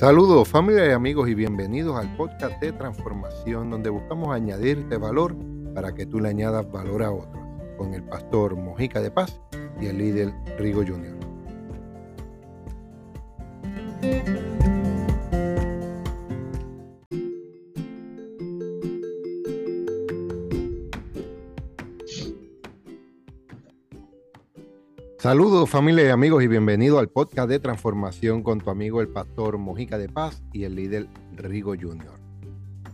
Saludos familia y amigos y bienvenidos al podcast de transformación donde buscamos añadirte valor para que tú le añadas valor a otros con el pastor Mojica de Paz y el líder Rigo Jr. Saludos familia y amigos y bienvenido al podcast de transformación con tu amigo el pastor Mojica de Paz y el líder Rigo Jr.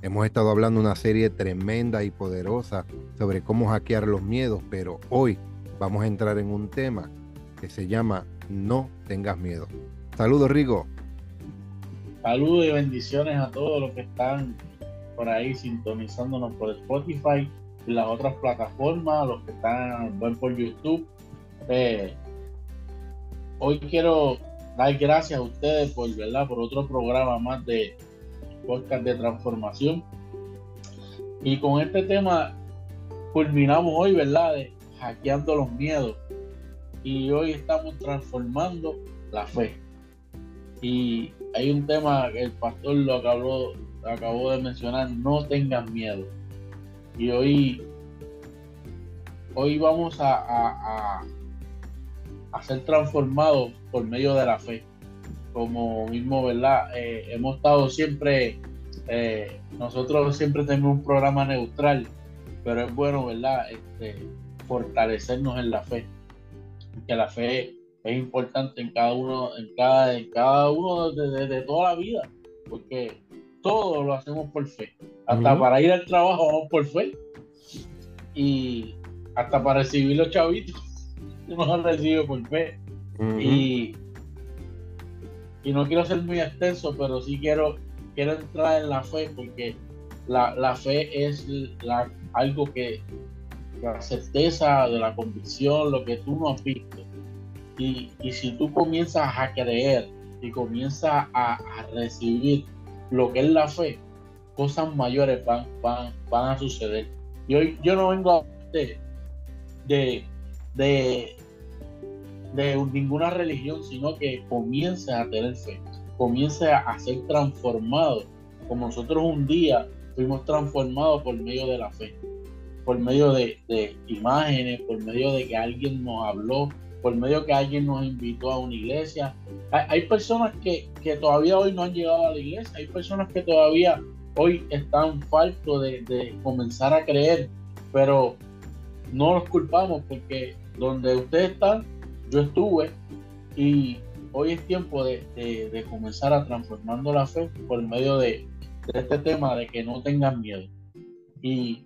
Hemos estado hablando una serie tremenda y poderosa sobre cómo hackear los miedos, pero hoy vamos a entrar en un tema que se llama No tengas miedo. Saludos Rigo. Saludos y bendiciones a todos los que están por ahí sintonizándonos por Spotify y las otras plataformas, los que están por YouTube eh, hoy quiero dar gracias a ustedes por, ¿verdad? por otro programa más de podcast de transformación. Y con este tema culminamos hoy, ¿verdad? De hackeando los miedos. Y hoy estamos transformando la fe. Y hay un tema que el pastor lo acabó, acabó de mencionar, no tengan miedo. Y hoy, hoy vamos a a ser transformados por medio de la fe. Como mismo, ¿verdad? Eh, hemos estado siempre, eh, nosotros siempre tenemos un programa neutral, pero es bueno, ¿verdad? Este, fortalecernos en la fe. Que la fe es importante en cada uno, en cada, en cada uno de, toda la vida, porque todo lo hacemos por fe. Hasta para ir al trabajo vamos por fe. Y hasta para recibir los chavitos no recibo por fe. y, y no quiero ser muy extenso, pero sí quiero, quiero entrar en la fe porque la, fe es la, algo que la certeza de la convicción, lo que tú no has visto. Y, si tú comienzas a creer y comienzas a, recibir lo que es la fe, cosas mayores van, van, van a suceder. Y hoy yo no vengo a de, de, de, ninguna religión, sino que comience a tener fe, comience a, ser transformado, como nosotros un día fuimos transformados por medio de la fe, por medio de, imágenes, por medio de que alguien nos habló, por medio de que alguien nos invitó a una iglesia. Hay, personas que, todavía hoy no han llegado a la iglesia, hay personas que todavía hoy están faltos de, de comenzar a creer, pero no los culpamos porque donde ustedes están, yo estuve y hoy es tiempo de, comenzar a transformando la fe por medio de, este tema de que no tengan miedo. Y,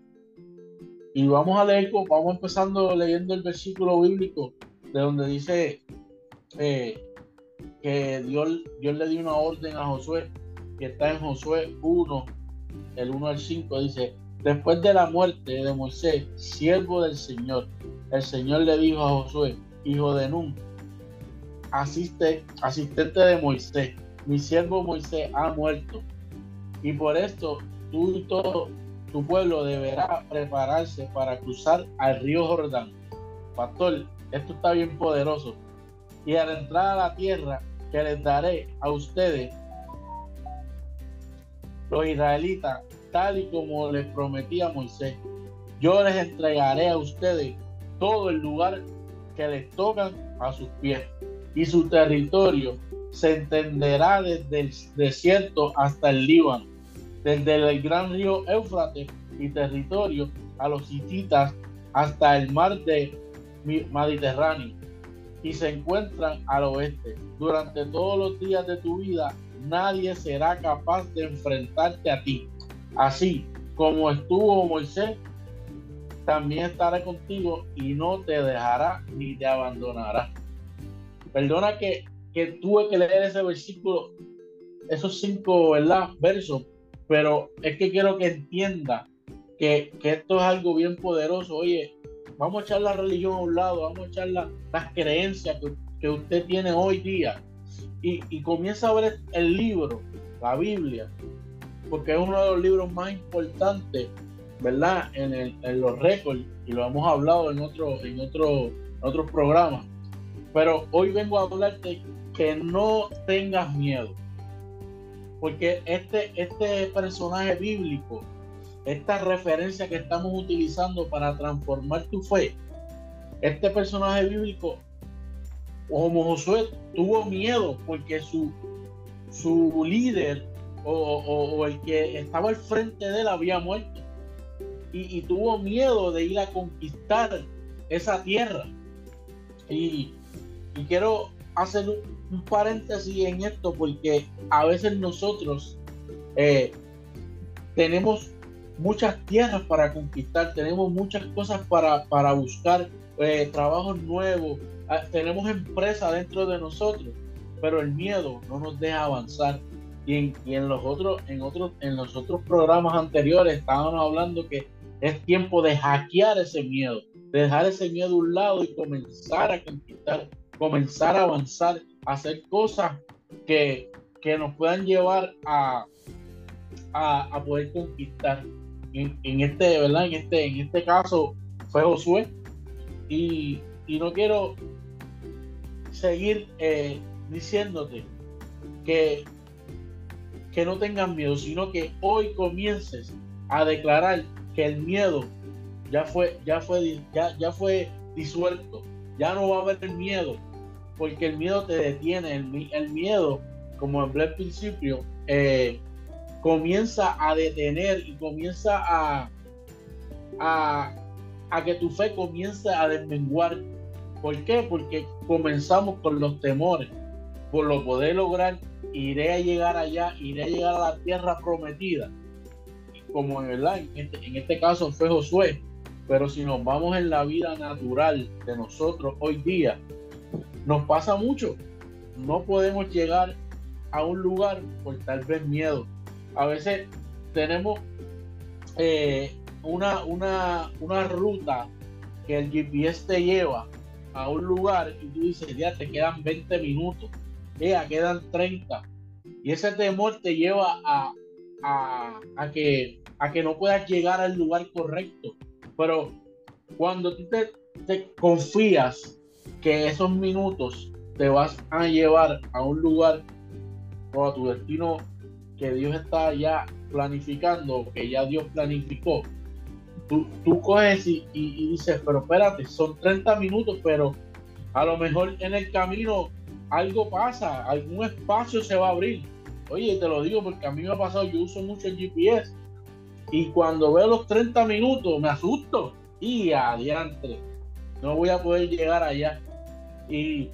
vamos a leer, vamos empezando leyendo el versículo bíblico de donde dice eh, que Dios, Dios le dio una orden a Josué, que está en Josué 1, el 1 al 5, dice, Después de la muerte de Moisés, siervo del Señor, el Señor le dijo a Josué, hijo de Nun, asiste, asistente de Moisés, mi siervo Moisés ha muerto. Y por esto tú y todo tu pueblo deberá prepararse para cruzar al río Jordán. Pastor, esto está bien poderoso. Y al entrar a la tierra que les daré a ustedes, los israelitas, tal y como les prometía Moisés. Yo les entregaré a ustedes todo el lugar que les tocan a sus pies. Y su territorio se entenderá desde el desierto hasta el Líbano, desde el gran río Éufrates y territorio a los hititas hasta el mar de Mediterráneo. Y se encuentran al oeste. Durante todos los días de tu vida nadie será capaz de enfrentarte a ti. Así como estuvo Moisés, también estará contigo y no te dejará ni te abandonará. Perdona que, que tuve que leer ese versículo, esos cinco ¿verdad? versos, pero es que quiero que entienda que, esto es algo bien poderoso. Oye, vamos a echar la religión a un lado, vamos a echar las creencias que, usted tiene hoy día y, y comienza a ver el libro, la Biblia, porque es uno de los libros más importantes, ¿verdad? En, en los récords, y lo hemos hablado en otro, en otro, otros programas. Pero hoy vengo a hablarte que no tengas miedo. porque este, este personaje bíblico, esta referencia que estamos utilizando para transformar tu fe, este personaje bíblico, como Josué, tuvo miedo porque su, su líder o, el que estaba al frente de él había muerto. Y, tuvo miedo de ir a conquistar esa tierra. Y, quiero hacer un, paréntesis en esto porque a veces nosotros eh, tenemos muchas tierras para conquistar, tenemos muchas cosas para, para buscar, eh, trabajos nuevos, ah, tenemos empresas dentro de nosotros, pero el miedo no nos deja avanzar. Y en, los otros, en otros, en los otros programas anteriores estábamos hablando que es tiempo de hackear ese miedo, de dejar ese miedo a un lado y comenzar a conquistar, comenzar a avanzar, hacer cosas que, nos puedan llevar a, a, poder conquistar. En, este, ¿verdad? En este, en este caso fue Josué. Y, no quiero seguir eh, diciéndote que que no tengan miedo, sino que hoy comiences a declarar que el miedo ya fue, ya fue, ya, ya fue disuelto, ya no va a haber miedo, porque el miedo te detiene, el, miedo, como hablé al principio, eh, comienza a detener y comienza a, a, a que tu fe comience a desmenguar. ¿Por qué? Porque comenzamos con los temores, por lo poder lograr iré a llegar allá, iré a llegar a la tierra prometida. Como en, ¿verdad? En, este, en este caso fue Josué, pero si nos vamos en la vida natural de nosotros hoy día, nos pasa mucho. No podemos llegar a un lugar por tal vez miedo. A veces tenemos eh, una, una, una ruta que el GPS te lleva a un lugar y tú dices, ya te quedan 20 minutos ya quedan 30. Y ese temor te lleva a, a, que, a que no puedas llegar al lugar correcto. Pero cuando tú te, te confías que esos minutos te vas a llevar a un lugar o a tu destino que Dios está ya planificando, que ya Dios planificó, tú, tú coges y, y, dices, pero espérate, son 30 minutos, pero a lo mejor en el camino algo pasa, algún espacio se va a abrir. Oye, te lo digo porque a mí me ha pasado, yo uso mucho el GPS y cuando veo los 30 minutos me asusto y adiante, no voy a poder llegar allá. Y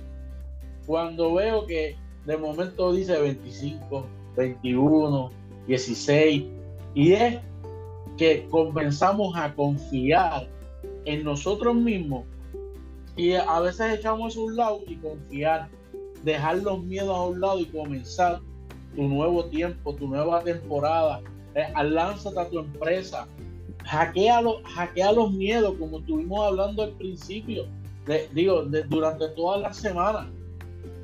cuando veo que de momento dice 25, 21, 16 y es que comenzamos a confiar en nosotros mismos y a veces echamos a un lado y confiar dejar los miedos a un lado y comenzar tu nuevo tiempo, tu nueva temporada. Eh, lánzate a tu empresa. Hackea, hackea los miedos, como estuvimos hablando al principio. digo, durante toda la semana.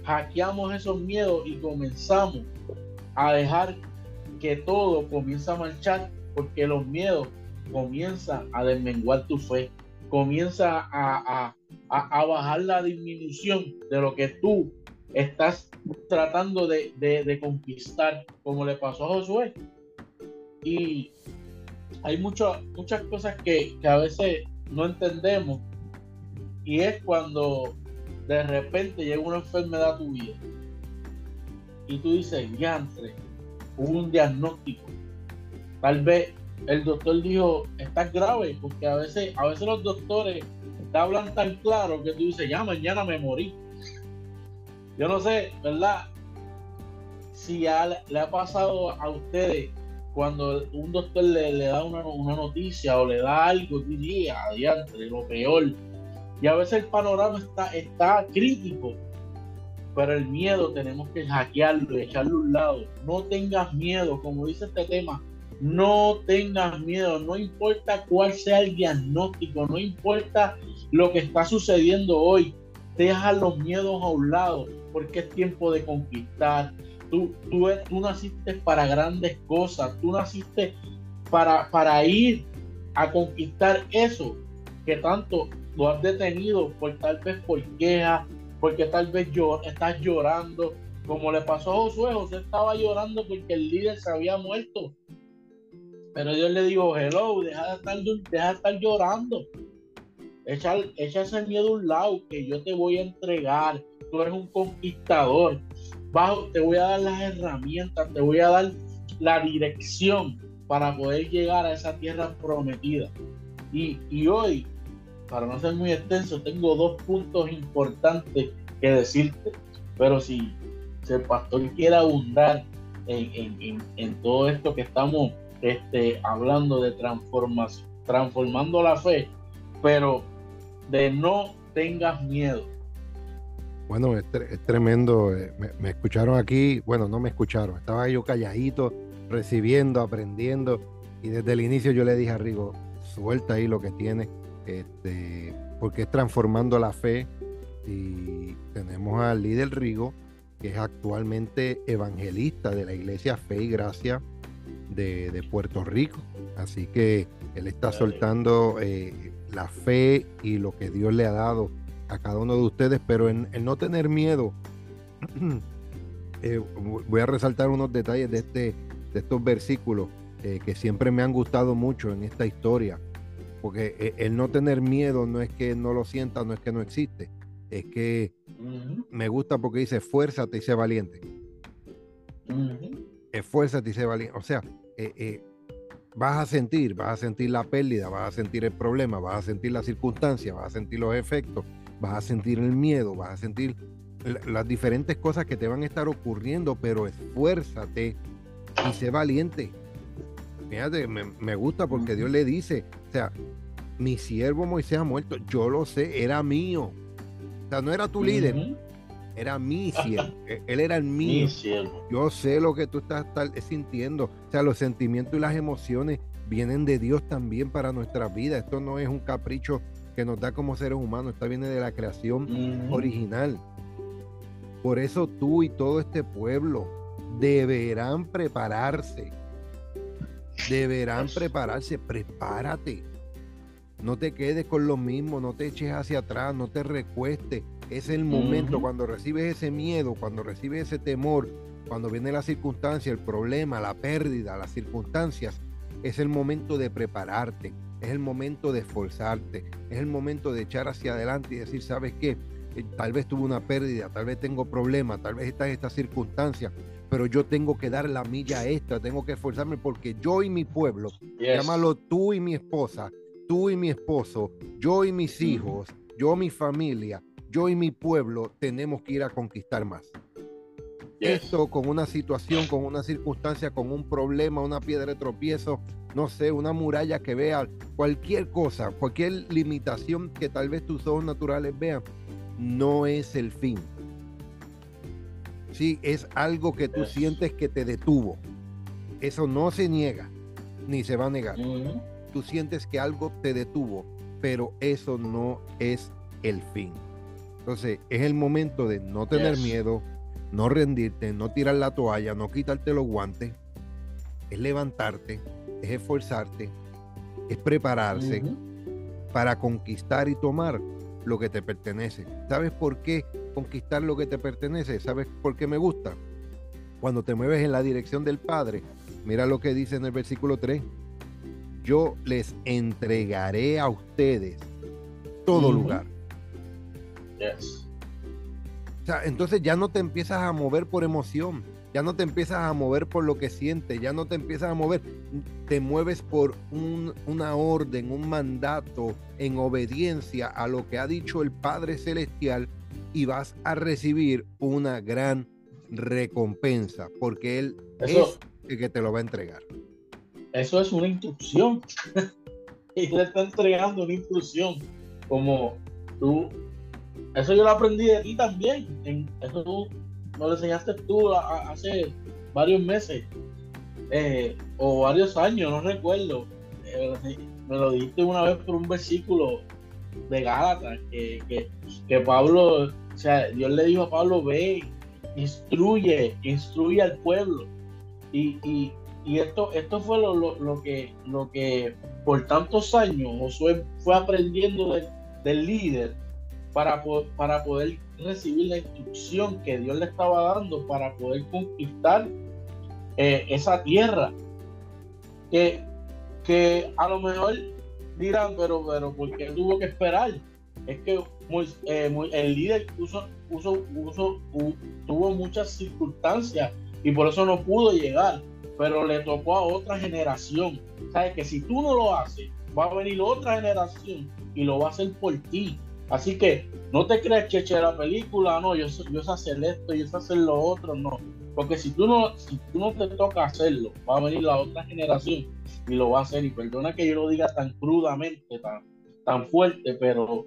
Hackeamos esos miedos y comenzamos a dejar que todo comience a marchar, porque los miedos comienzan a desmenguar tu fe, comienza a, a bajar la disminución de lo que tú estás tratando de, conquistar, como le pasó a Josué. Y hay muchas cosas que, a veces no entendemos. Y es cuando de repente llega una enfermedad a tu vida. Y tú dices, ya hubo un diagnóstico. Tal vez el doctor dijo, estás grave, porque a veces, a veces los doctores te hablan tan claro que tú dices, ya mañana me morí. Yo no sé, ¿verdad? Si le ha pasado a ustedes cuando un doctor le, da una, noticia o le da algo, diría, adiante, lo peor. Y a veces el panorama está, está crítico, pero el miedo tenemos que hackearlo echarlo a un lado. No tengas miedo, como dice este tema, no tengas miedo, no importa cuál sea el diagnóstico, no importa lo que está sucediendo hoy, deja los miedos a un lado porque es tiempo de conquistar. Tú, tú, tú naciste para grandes cosas, tú naciste para, para ir a conquistar eso que tanto lo has detenido por tal vez por queja, porque tal vez estás llorando, como le pasó a Josué, José estaba llorando porque el líder se había muerto. Pero Dios le dijo, hello, deja de estar llorando. Echa, ese miedo a un lado que yo te voy a entregar. Tú eres un conquistador. Bajo, te voy a dar las herramientas, te voy a dar la dirección para poder llegar a esa tierra prometida. Y, y hoy, para no ser muy extenso, tengo dos puntos importantes que decirte. Pero si, si el pastor quiere abundar en, en, en, todo esto que estamos este, hablando de transformación, transformando la fe, pero de no tengas miedo. Bueno, es, tremendo. Eh, me, escucharon aquí, bueno, no me escucharon, estaba yo calladito, recibiendo, aprendiendo, y desde el inicio yo le dije a Rigo, suelta ahí lo que tiene, este, porque es transformando la fe. Y tenemos al líder Rigo, que es actualmente evangelista de la iglesia Fe y Gracia de, Puerto Rico. Así que él está soltando eh, la fe y lo que Dios le ha dado a cada uno de ustedes, pero en, no tener miedo, eh, voy a resaltar unos detalles de, este, de estos versículos eh, que siempre me han gustado mucho en esta historia, porque el no tener miedo no es que no lo sienta, no es que no existe, es que me gusta porque dice, fuérzate y sé valiente. Esfuérzate y sé valiente. O sea, eh, vas a sentir, vas a sentir la pérdida, vas a sentir el problema, vas a sentir la circunstancia, vas a sentir los efectos, vas a sentir el miedo, vas a sentir las diferentes cosas que te van a estar ocurriendo, pero esfuérzate y sé valiente. Fíjate, me, gusta porque Dios le dice, o sea, mi siervo Moisés ha muerto, yo lo sé, era mío. O sea, no era tu líder, era mi siervo. Él era el mío. Yo sé lo que tú estás sintiendo. O sea, los sentimientos y las emociones vienen de Dios también para nuestra vida. Esto no es un capricho que nos da como seres humanos. Esto viene de la creación original. Por eso tú y todo este pueblo deberán prepararse. Deberán prepararse. Prepárate. No te quedes con lo mismo, no te eches hacia atrás, no te recuestes. Es el momento cuando recibes ese miedo, cuando recibes ese temor, cuando viene la circunstancia, el problema, la pérdida, las circunstancias, es el momento de prepararte, es el momento de esforzarte, es el momento de echar hacia adelante y decir, ¿sabes qué? Eh, tal vez tuve una pérdida, tal vez tengo problemas, tal vez está en esta circunstancia, pero yo tengo que dar la milla extra, tengo que esforzarme porque yo y mi pueblo, llámalo tú y mi esposa, tú y mi esposo, yo y mis hijos, yo y mi familia, yo y mi pueblo tenemos que ir a conquistar más. Esto con una situación, con una circunstancia, con un problema, una piedra de tropiezo, no sé, una muralla que vea, cualquier cosa, cualquier limitación que tal vez tus ojos naturales vean, no es el fin. Sí, es algo que tú sientes que te detuvo. Eso no se niega, ni se va a negar tú sientes que algo te detuvo, pero eso no es el fin. Entonces es el momento de no tener miedo, no rendirte, no tirar la toalla, no quitarte los guantes, es levantarte, es esforzarte, es prepararse para conquistar y tomar lo que te pertenece. ¿Sabes por qué conquistar lo que te pertenece? ¿Sabes por qué me gusta? Cuando te mueves en la dirección del Padre, mira lo que dice en el versículo 3 yo les entregaré a ustedes todo lugar. O sea, entonces ya no te empiezas a mover por emoción, ya no te empiezas a mover por lo que sientes, ya no te empiezas a mover, te mueves por una orden, un mandato en obediencia a lo que ha dicho el Padre Celestial y vas a recibir una gran recompensa, porque Él es el que te lo va a entregar eso es una instrucción. y le está entregando una instrucción. Como tú, eso yo lo aprendí de ti también. Eso tú me lo enseñaste tú hace varios meses eh, o varios años, no recuerdo. Eh, me lo dijiste una vez por un versículo de Gálatas que, que, Pablo, o sea, Dios le dijo a Pablo, ve, instruye, instruye al pueblo. Y, y, y esto, esto fue lo, que, lo que por tantos años Josué fue aprendiendo del líder para, para poder recibir la instrucción que Dios le estaba dando para poder conquistar eh, esa tierra. Que, que a lo mejor dirán, pero, pero ¿por tuvo que esperar? Es que eh, el líder tuvo muchas circunstancias y por eso no pudo llegar, pero le tocó a otra generación. Sabes que si tú no lo haces, va a venir otra generación y lo va a hacer por ti. Así que no te crees que eche la película, no, yo, yo sé hacer esto, yo sé hacer lo otro, no. Porque si tú no, si tú no te toca hacerlo, va a venir la otra generación y lo va a hacer. Y perdona que yo lo diga tan crudamente, tan, tan fuerte, pero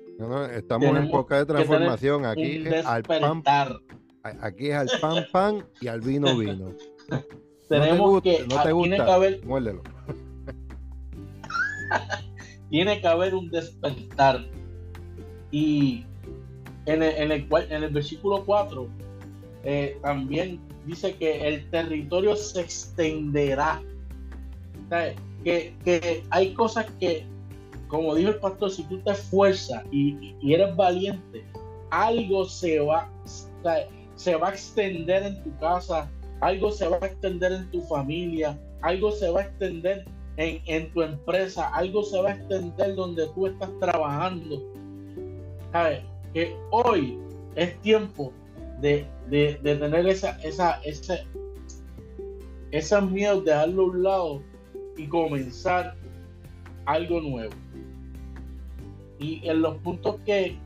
estamos en época de transformación. Aquí es al pan, aquí es al pan pan y al vino vino. tenemos que no te gusta, tiene que haber tiene que haber un despertar y en el, en el, en el versículo 4 eh, también dice que el territorio se extenderá que, que hay cosas que como dijo el pastor, si tú te esfuerzas y, eres valiente, algo se va, se va a extender en tu casa, algo se va a extender en tu familia, algo se va a extender en, tu empresa, algo se va a extender donde tú estás trabajando. Que hoy es tiempo de, tener esa, esa, esa, esos miedos, dejarlo a un lado y comenzar algo nuevo. Y en los puntos que,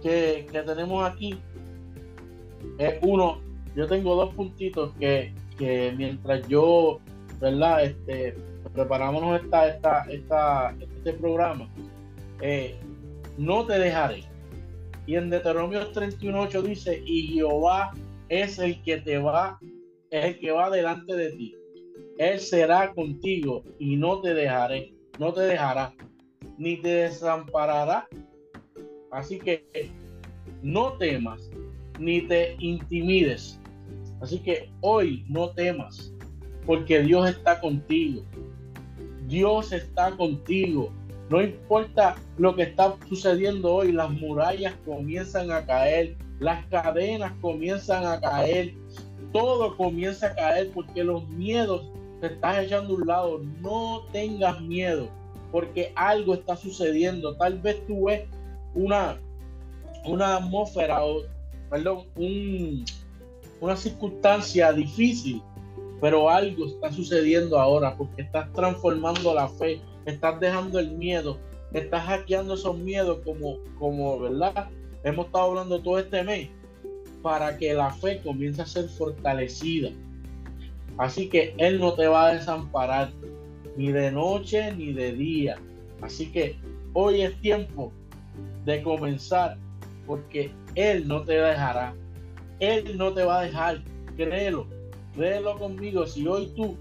que, tenemos aquí, es uno, yo tengo dos puntitos que, que mientras yo, ¿verdad? Este, preparamos esta, esta, esta, este programa, eh, no te dejaré. Y en Deuteronomio 31.8 dice, y Jehová es el que te va, es el que va delante de ti. Él será contigo y no te dejaré, no te dejará ni te desamparará. Así que no temas, ni te intimides. Así que hoy no temas, porque Dios está contigo. Dios está contigo. No importa lo que está sucediendo hoy, las murallas comienzan a caer, las cadenas comienzan a caer, todo comienza a caer porque los miedos te estás echando a un lado. No tengas miedo porque algo está sucediendo. Tal vez tú ves una, una atmósfera o, perdón, una circunstancia difícil, pero algo está sucediendo ahora porque estás transformando la fe, estás dejando el miedo, estás hackeando esos miedos como, como, ¿verdad? Hemos estado hablando todo este mes para que la fe comience a ser fortalecida. Así que Él no te va a desamparar ni de noche ni de día. Así que hoy es tiempo de comenzar porque Él no te dejará. Él no te va a dejar. Créelo, créelo conmigo. Si hoy tú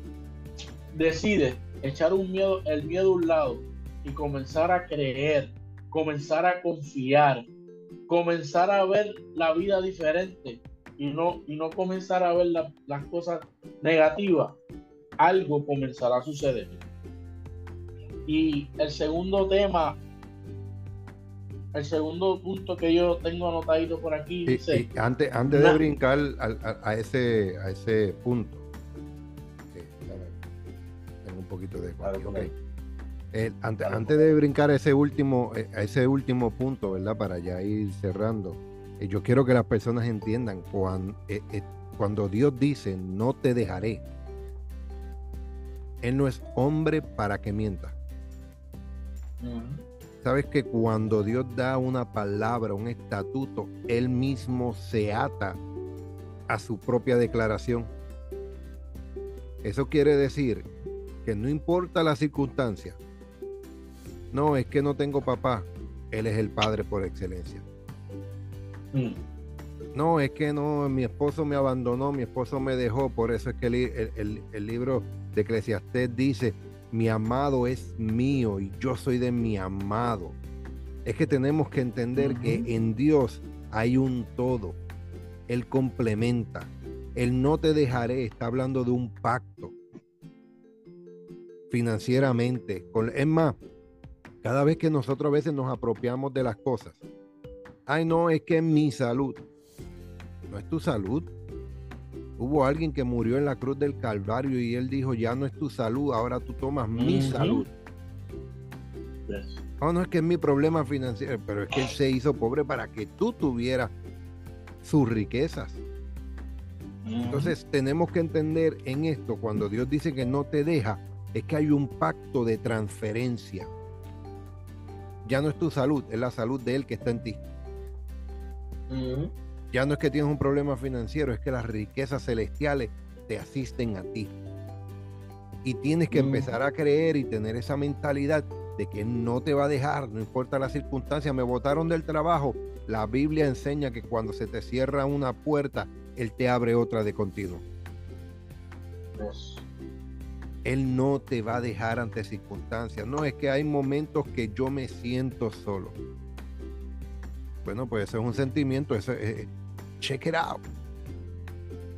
decides echar un miedo, el miedo a un lado y comenzar a creer, comenzar a confiar, comenzar a ver la vida diferente y no, y no comenzar a ver las cosas negativas, algo comenzará a suceder. Y el segundo tema, el segundo punto que yo tengo anotadito por aquí, dice, antes, antes de brincar a, ese, a ese punto, poquito de eh, antes, de brincar a ese último, eh, a ese último punto, ¿verdad? Para ya ir cerrando, eh, yo quiero que las personas entiendan cuando, cuando Dios dice no te dejaré, Él no es hombre para que mienta. Sabes que cuando Dios da una palabra, un estatuto, Él mismo se ata a su propia declaración. Eso quiere decir que no importa la circunstancia. No, es que no tengo papá. Él es el padre por excelencia. Mm. No, es que no, mi esposo me abandonó, mi esposo me dejó. Por eso es que el, el libro de Eclesiastés dice, mi amado es mío y yo soy de mi amado. Es que tenemos que entender que en Dios hay un todo. Él complementa. Él no te dejaré. Está hablando de un pacto financieramente. Es más, cada vez que nosotros a veces nos apropiamos de las cosas. Ay, no, es que mi salud. no es tu salud. Hubo alguien que murió en la cruz del Calvario y él dijo, ya no es tu salud, ahora tú tomas mi salud. No, no es que es mi problema financiero, pero es que él se hizo pobre para que tú tuvieras sus riquezas. Entonces tenemos que entender en esto, cuando Dios dice que no te deja, es que hay un pacto de transferencia. Ya no es tu salud, es la salud de Él que está en ti. Ya no es que tienes un problema financiero, es que las riquezas celestiales te asisten a ti. Y tienes que empezar a creer y tener esa mentalidad de que no te va a dejar, no importa la circunstancia. Me botaron del trabajo. La Biblia enseña que cuando se te cierra una puerta, Él te abre otra de continuo. Él no te va a dejar ante circunstancias. No es que hay momentos que yo me siento solo. Bueno, pues eso es un sentimiento, eso es, check it out.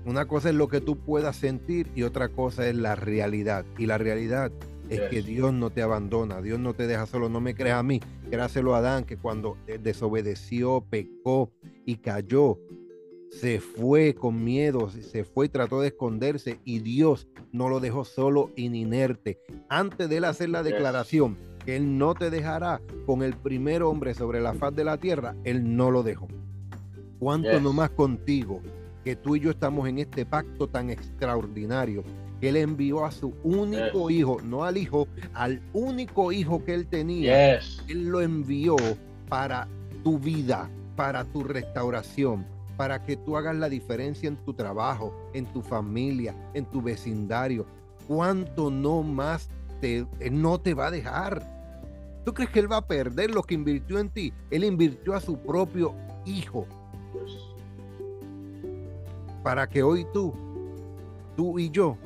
Una cosa es lo que tú puedas sentir y otra cosa es la realidad. Y la realidad es que Dios no te abandona, Dios no te deja solo. No me creas a mí, créaselo a Adán, que cuando desobedeció, pecó y cayó, se fue con miedo, se fue y trató de esconderse y Dios no lo dejó solo inerte. Antes de él hacer la declaración que él no te dejará con el primer hombre sobre la faz de la tierra, él no lo dejó. ¿Cuánto no más contigo que tú y yo estamos en este pacto tan extraordinario? Él envió a su único hijo, no al hijo, al único hijo que él tenía. Él lo envió para tu vida, para tu restauración, para que tú hagas la diferencia en tu trabajo, en tu familia, en tu vecindario. ¿Cuánto no más te, no te va a dejar? ¿Tú crees que él va a perder lo que invirtió en ti? Él invirtió a su propio hijo para que hoy tú, tú y yo,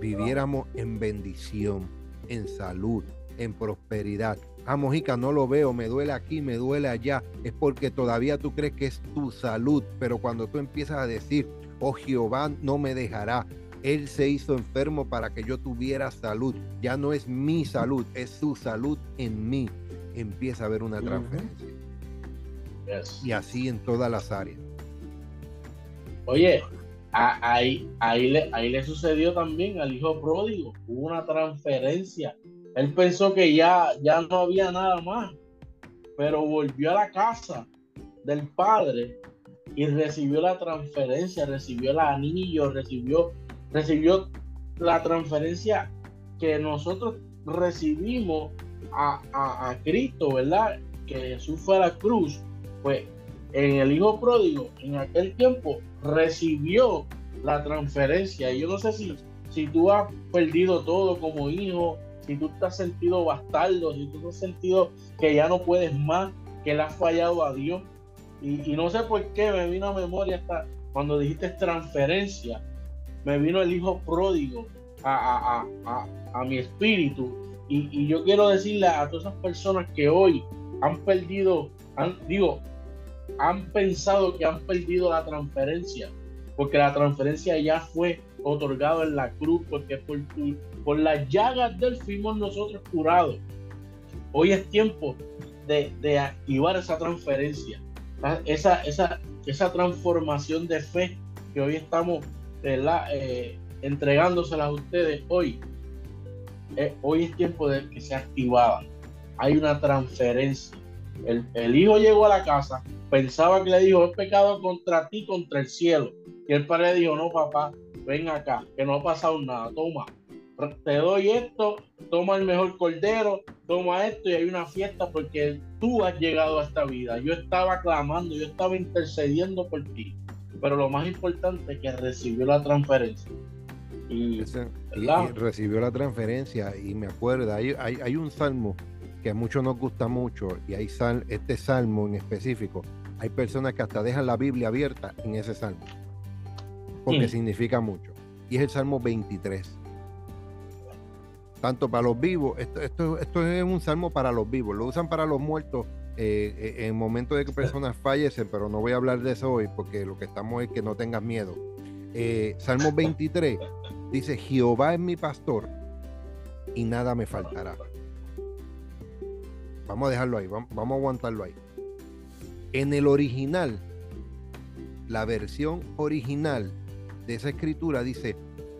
viviéramos en bendición, en salud, en prosperidad. Ah, Mojica, no lo veo, me duele aquí, me duele allá. Es porque todavía tú crees que es tu salud, pero cuando tú empiezas a decir, oh Jehová no me dejará, Él se hizo enfermo para que yo tuviera salud. Ya no es mi salud, es su salud en mí. Empieza a haber una transferencia. Y así en todas las áreas. Oye, ahí, ahí, le, ahí le sucedió también al hijo pródigo, hubo una transferencia. Él pensó que ya, ya no había nada más, pero volvió a la casa del padre y recibió la transferencia, recibió el anillo, recibió, recibió la transferencia que nosotros recibimos a, a, a Cristo, ¿verdad? Que Jesús fue a la cruz pues en el hijo pródigo, en aquel tiempo, recibió la transferencia. Yo no sé si, si tú has perdido todo como hijo, si tú te has sentido bastardo, si tú te has sentido que ya no puedes más, que le has fallado a Dios. Y, no sé por qué me vino a memoria hasta cuando dijiste transferencia, me vino el hijo pródigo a, a, mi espíritu. Y, y, yo quiero decirle a todas esas personas que hoy han perdido, han, digo, han pensado que han perdido la transferencia, porque la transferencia ya fue otorgada en la cruz, porque por, por las llagas del fuimos nosotros curados. Hoy es tiempo de, de activar esa transferencia, esa, transformación de fe que hoy estamos eh, entregándoselas a ustedes hoy. Eh, hoy es tiempo de que se activaba. Hay una transferencia. El, el hijo llegó a la casa, pensaba que le dijo, es pecado contra ti, contra el cielo. Y el padre dijo, no, papá, ven acá, que no ha pasado nada, toma, te doy esto, toma el mejor cordero, toma esto y hay una fiesta porque tú has llegado a esta vida. Yo estaba clamando, yo estaba intercediendo por ti. Pero lo más importante es que recibió la transferencia. Y, recibió la transferencia y me acuerdo, hay, hay, hay un salmo que a muchos nos gusta mucho, y hay sal, este salmo en específico, hay personas que hasta dejan la Biblia abierta en ese salmo, porque significa mucho. Y es el Salmo 23. Tanto para los vivos, esto, esto, esto es un salmo para los vivos, lo usan para los muertos eh, eh, en momentos de que personas fallecen, pero no voy a hablar de eso hoy porque lo que estamos es que no tengas miedo. Eh, salmo 23 dice, Jehová es mi pastor y nada me faltará. Vamos a dejarlo ahí, vamos, a aguantarlo ahí. En el original, la versión original de esa escritura dice,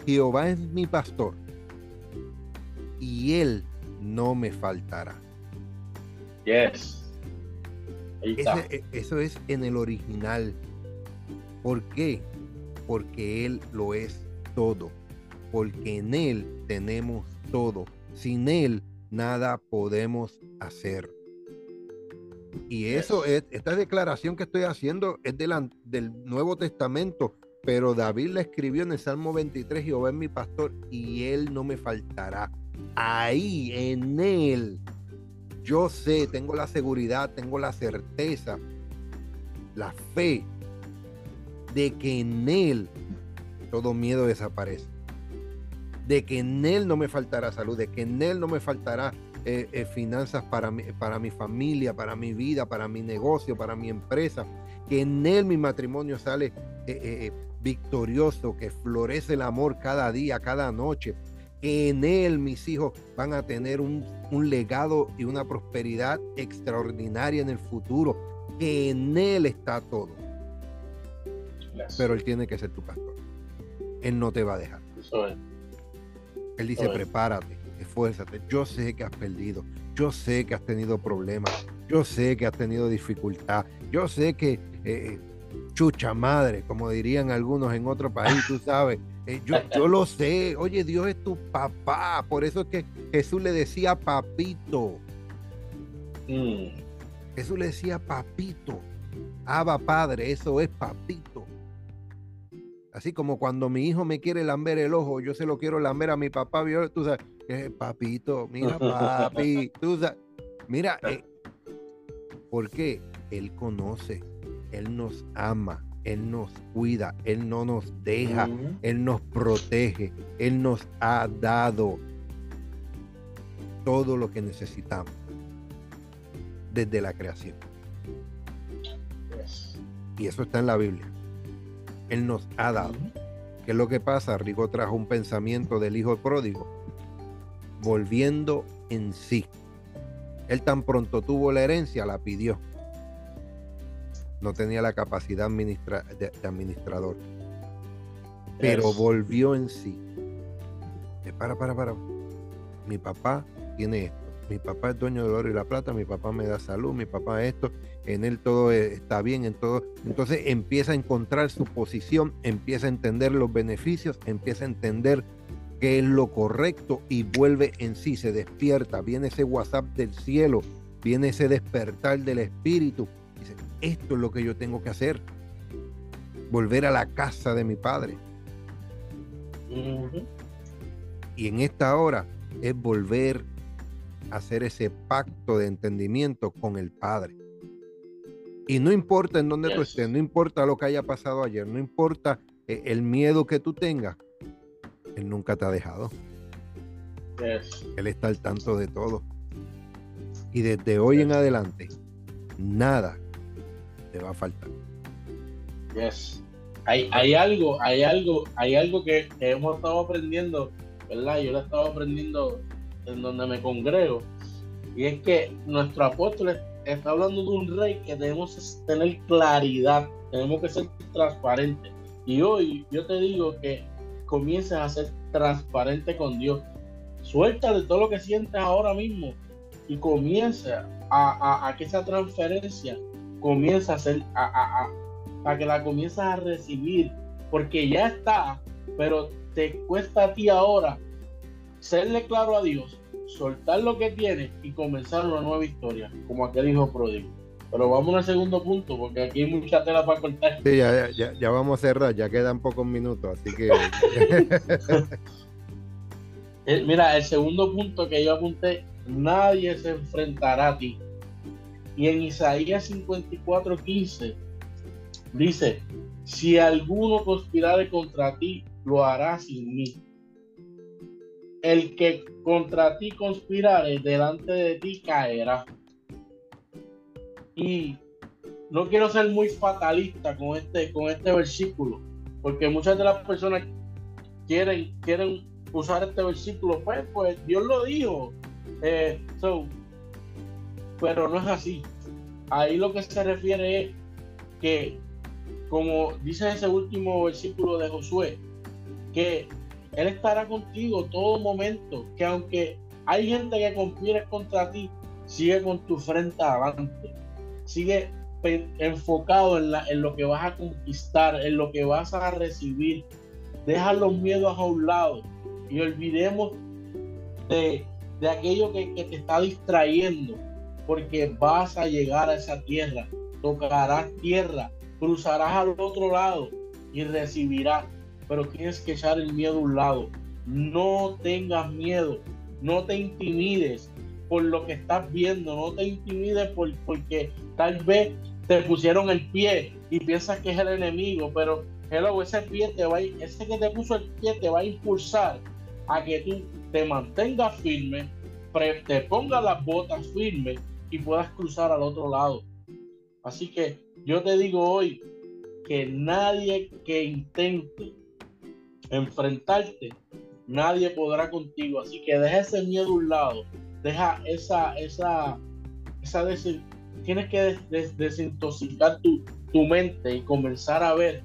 Jehová es mi pastor y él no me faltará. Yes. E, eso es en el original. ¿Por qué? Porque Él lo es todo. Porque en Él tenemos todo. Sin Él nada podemos hacer. Y eso es, esta declaración que estoy haciendo es del Nuevo Testamento, pero David la escribió en el Salmo 23, Jehová es mi pastor y él no me faltará. Ahí en él, yo sé, tengo la seguridad, tengo la certeza, la fe de que en él todo miedo desaparece. De que en él no me faltará salud, de que en él no me faltará eh, eh, finanzas para mi, para mi familia, para mi vida, para mi negocio, para mi empresa, que en Él mi matrimonio sale eh, victorioso, que florece el amor cada día, cada noche, en Él mis hijos van a tener un, un legado y una prosperidad extraordinaria en el futuro, en Él está todo. Pero Él tiene que ser tu pastor. Él no te va a dejar. Él dice, prepárate esfuérzate. Yo sé que has perdido. Yo sé que has tenido problemas. Yo sé que has tenido dificultad. Yo sé que eh, eh, chucha madre, como dirían algunos en otro país, tú sabes. Eh, yo, yo lo sé. Oye, Dios es tu papá. Por eso es que Jesús le decía papito. Mm. Jesús le decía papito. Abba Padre, eso es papito. Así como cuando mi hijo me quiere lamber el ojo, yo se lo quiero lamber a mi papá, tú sabes, eh, papito, mira papi, tú sabes, mira, eh, porque Él conoce, Él nos ama, Él nos cuida, Él no nos deja, Él nos protege, Él nos ha dado todo lo que necesitamos desde la creación. Y eso está en la Biblia. Él nos ha dado. ¿Qué es lo que pasa? Rigo trajo un pensamiento del hijo pródigo, volviendo en sí. Él tan pronto tuvo la herencia, la pidió. No tenía la capacidad de, administrador. Pero volvió en sí. Eh, para, para, para. Mi papá tiene esto. Mi papá es dueño del oro y la plata. Mi papá me da salud. Mi papá esto en él todo e, está bien, en todo. Entonces empieza a encontrar su posición, empieza a entender los beneficios, empieza a entender qué es lo correcto y vuelve en sí, se despierta, viene ese WhatsApp del cielo, viene ese despertar del espíritu. Dice, esto es lo que yo tengo que hacer, volver a la casa de mi padre. Y en esta hora es volver a hacer ese pacto de entendimiento con el Padre. Y no importa en dónde tú estés, no importa lo que haya pasado ayer, no importa eh, el miedo que tú tengas, Él nunca te ha dejado. Él está al tanto de todo. Y desde hoy en adelante, nada va a faltar. Yes. Hay, hay algo, hay algo, hay algo que, hemos estado aprendiendo, ¿verdad? Yo lo he estado aprendiendo en donde me congrego. Y es que nuestro apóstol está hablando de un rey que debemos tener claridad, tenemos que ser transparentes. Y hoy yo te digo que comiences a ser transparente con Dios. Suelta de todo lo que sientes ahora mismo y comienza a, que esa transferencia comienza a ser, a, a, que la comiences a recibir, porque ya está, pero te cuesta a ti ahora serle claro a Dios soltar lo que tiene y comenzar una nueva historia, como aquel hijo pródigo. Pero vamos al segundo punto, porque aquí hay mucha tela para cortar. Sí, ya, ya, ya vamos a cerrar, ya quedan pocos minutos, así que... Mira, el segundo punto que yo apunté, nadie se enfrentará a ti. Y en Isaías 54, 15, dice, si alguno conspirare contra ti, lo hará sin mí el que contra ti conspirare delante de ti caerá. Y no quiero ser muy fatalista con este, con este versículo, porque muchas de las personas quieren, quieren usar este versículo, pues, pues Dios lo dijo. Eh, pero no es así. Ahí lo que se refiere es que como dice ese último versículo de Josué, que Él estará contigo todo momento, que aunque hay gente que conspire contra ti, sigue con tu frente adelante, sigue enfocado en, lo que vas a conquistar, en lo que vas a recibir. Deja los miedos a un lado y olvidemos de, aquello que, que, te está distrayendo, porque vas a llegar a esa tierra, tocarás tierra, cruzarás al otro lado y recibirás, pero tienes que echar el miedo a un lado. No tengas miedo, no te intimides por lo que estás viendo, no te intimides por, porque tal vez te pusieron el pie y piensas que es el enemigo, pero hello, ese pie te va ese que te puso el pie te va a impulsar a que tú te mantengas firme, te pongas las botas firmes y puedas cruzar al otro lado. Así que yo te digo hoy que nadie que intente enfrentarte, nadie podrá contigo. Así que deja ese miedo a un lado, deja esa, esa, esa tienes que desintoxicar tu, tu, mente y comenzar a ver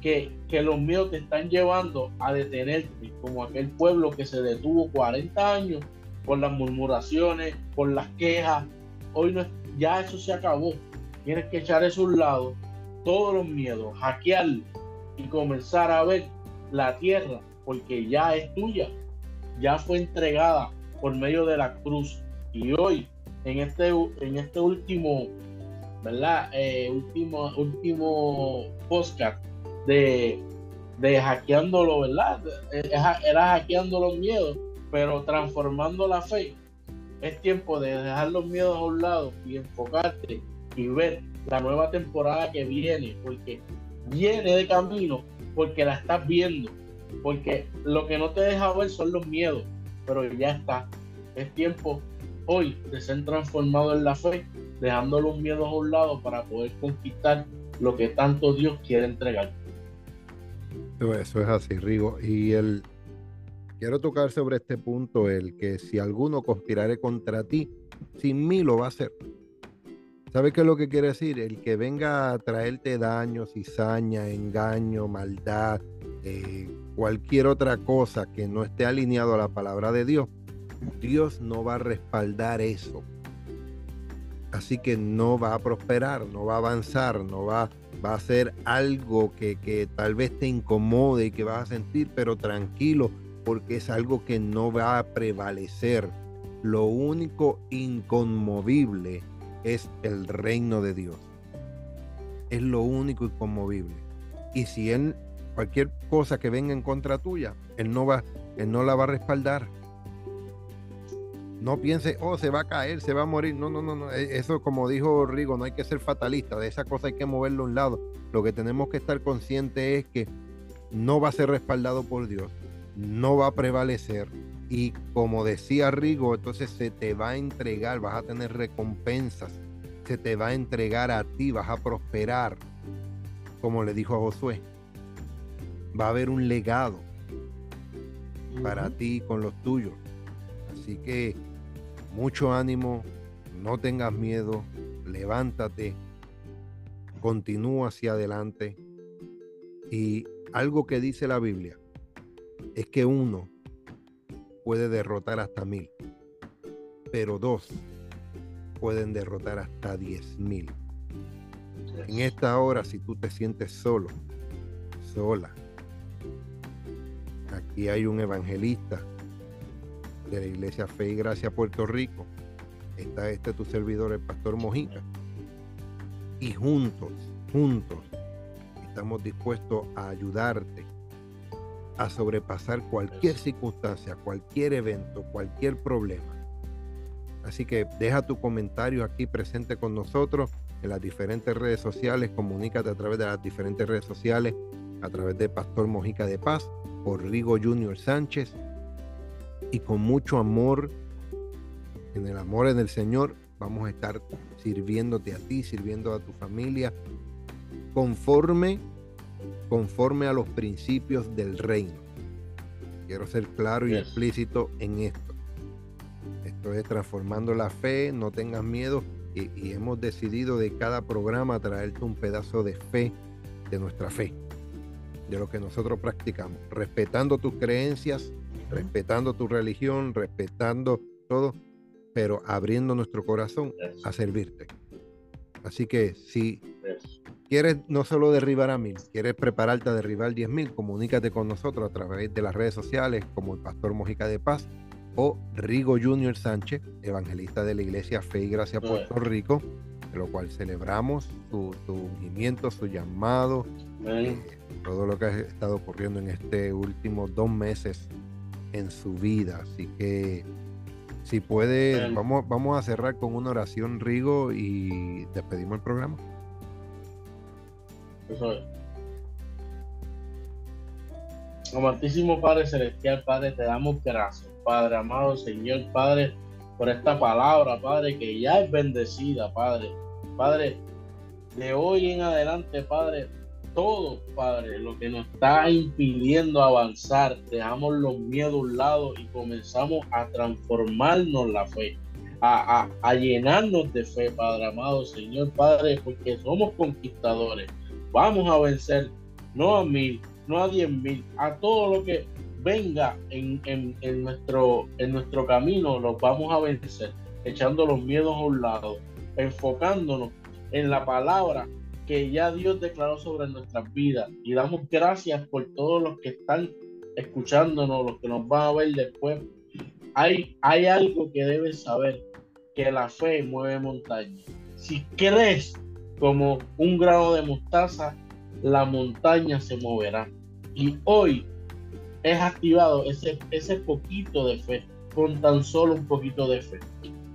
que, que, los miedos te están llevando a detenerte, como aquel pueblo que se detuvo 40 años por las murmuraciones, por las quejas. Hoy no, ya eso se acabó. Tienes que echar eso a un lado, todos los miedos, hackearlo y comenzar a ver la tierra, porque ya es tuya, ya fue entregada por medio de la cruz. Y hoy en este, en este último, ¿verdad? Eh, último, último podcast de, de hackeándolo, ¿verdad? Eh, era hackeando los miedos, pero transformando la fe. Es tiempo de dejar los miedos a un lado y enfocarte y ver la nueva temporada que viene, porque viene de camino, porque la estás viendo, porque lo que no te deja ver son los miedos, pero ya está. Es tiempo hoy de ser transformado en la fe, dejando los miedos a un lado para poder conquistar lo que tanto Dios quiere entregar. Eso es así, Rigo. Y el quiero tocar sobre este punto, el que si alguno conspirare contra ti, sin mí lo va a hacer. ¿Sabes qué es lo que quiere decir? El que venga a traerte daño, cizaña, engaño, maldad, eh, cualquier otra cosa que no esté alineado a la palabra de Dios, Dios no va a respaldar eso. Así que no va a prosperar, no va a avanzar, no va, a ser algo que, que tal vez te incomode y que vas a sentir, pero tranquilo, porque es algo que no va a prevalecer. Lo único inconmovible es el reino de Dios. Es lo único inconmovible. Y si él, cualquier cosa que venga en contra tuya, él no va, él no la va a respaldar. No piense, oh, se va a caer, se va a morir. No, no, no, no. E, eso, como dijo Rigo, no hay que ser fatalista. De esa cosa hay que moverlo a un lado. Lo que tenemos que estar conscientes es que no va a ser respaldado por Dios, no va a prevalecer. Y como decía Rigo, entonces se te va a entregar, vas a tener recompensas, se te va a entregar a ti, vas a prosperar, como le dijo a Josué. Va a haber un legado para ti con los tuyos. Así que mucho ánimo, no tengas miedo, levántate, continúa hacia adelante. Y algo que dice la Biblia es que uno puede derrotar hasta mil, pero dos pueden derrotar hasta diez mil. En esta hora, si tú te sientes solo, sola, aquí hay un evangelista de la Iglesia Fe y Gracia Puerto Rico. Está este tu servidor, el Pastor Mojica. Y juntos, juntos, estamos dispuestos a ayudarte a sobrepasar cualquier circunstancia, cualquier evento, cualquier problema. Así que deja tu comentario aquí presente con nosotros en las diferentes redes sociales, comunícate a través de las diferentes redes sociales, a través de Pastor Mojica de Paz, por Rigo Junior Sánchez, y con mucho amor, en el amor en el Señor, vamos a estar sirviéndote a ti, sirviendo a tu familia, conforme, conforme a los principios del reino. Quiero ser claro y explícito en esto. Esto es transformando la fe, no tengas miedo. Y, y, hemos decidido de cada programa traerte un pedazo de fe de nuestra fe, de lo que nosotros practicamos, respetando tus creencias, respetando tu religión, respetando todo, pero abriendo nuestro corazón a servirte. Así que si quieres no solo derribar a mil, quieres prepararte a derribar diez mil, comunícate con nosotros a través de las redes sociales como el Pastor Mojica de Paz o Rigo Junior Sánchez, evangelista de la Iglesia Fe y Gracia Puerto Rico, de lo cual celebramos su, movimiento, su llamado, eh, todo lo que ha estado ocurriendo en este último dos meses en su vida. Así que si puede, vamos, vamos a cerrar con una oración, Rigo, y despedimos el programa. Amantísimo Padre Celestial, Padre, te damos gracias, Padre amado, Señor, Padre, por esta palabra, Padre, que ya es bendecida, Padre. Padre, de hoy en adelante, Padre, todo, Padre, lo que nos está impidiendo avanzar, dejamos los miedos a un lado y comenzamos a transformarnos la fe, a, a, llenarnos de fe, Padre amado, Señor Padre, porque somos conquistadores. Vamos a vencer, no a mil, no a diez mil, a todo lo que venga en, en, en, nuestro, en nuestro camino, los vamos a vencer, echando los miedos a un lado, enfocándonos en la palabra que ya Dios declaró sobre nuestras vidas. Y damos gracias por todos los que están escuchándonos, los que nos van a ver después. Hay, hay algo que debes saber, que la fe mueve montañas. Si crees como un grano de mostaza, la montaña se moverá. Y hoy es activado ese, ese poquito de fe, con tan solo un poquito de fe.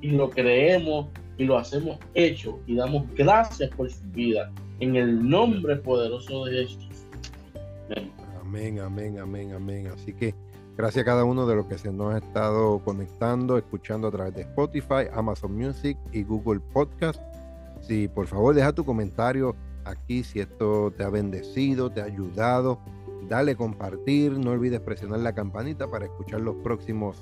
Y lo creemos y lo hacemos hecho y damos gracias por su vida en el nombre poderoso de Jesús. Amén, amén, amén, amén. Así que gracias a cada uno de los que se nos ha estado conectando, escuchando a través de Spotify, Amazon Music y Google Podcast. Si por favor deja tu comentario aquí si esto te ha bendecido, te ha ayudado. Dale compartir, no olvides presionar la campanita para escuchar los próximos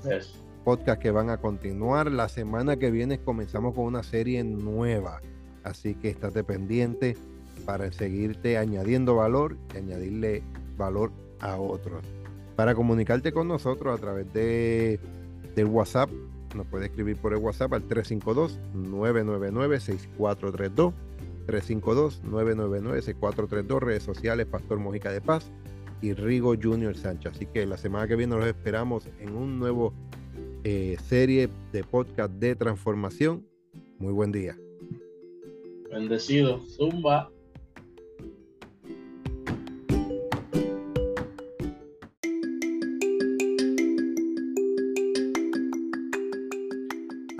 podcasts que van a continuar. La semana que viene comenzamos con una serie nueva, así que estate pendiente para seguirte añadiendo valor y añadirle valor a otros. Para comunicarte con nosotros a través de, del WhatsApp, nos puede escribir por el WhatsApp al 352-999-6432. 352-999-6432, redes sociales Pastor Mojica de Paz y Rigo Junior Sánchez. Así que la semana que viene los esperamos en un nuevo eh, serie de podcast de transformación. Muy buen día. Bendecido. Zumba.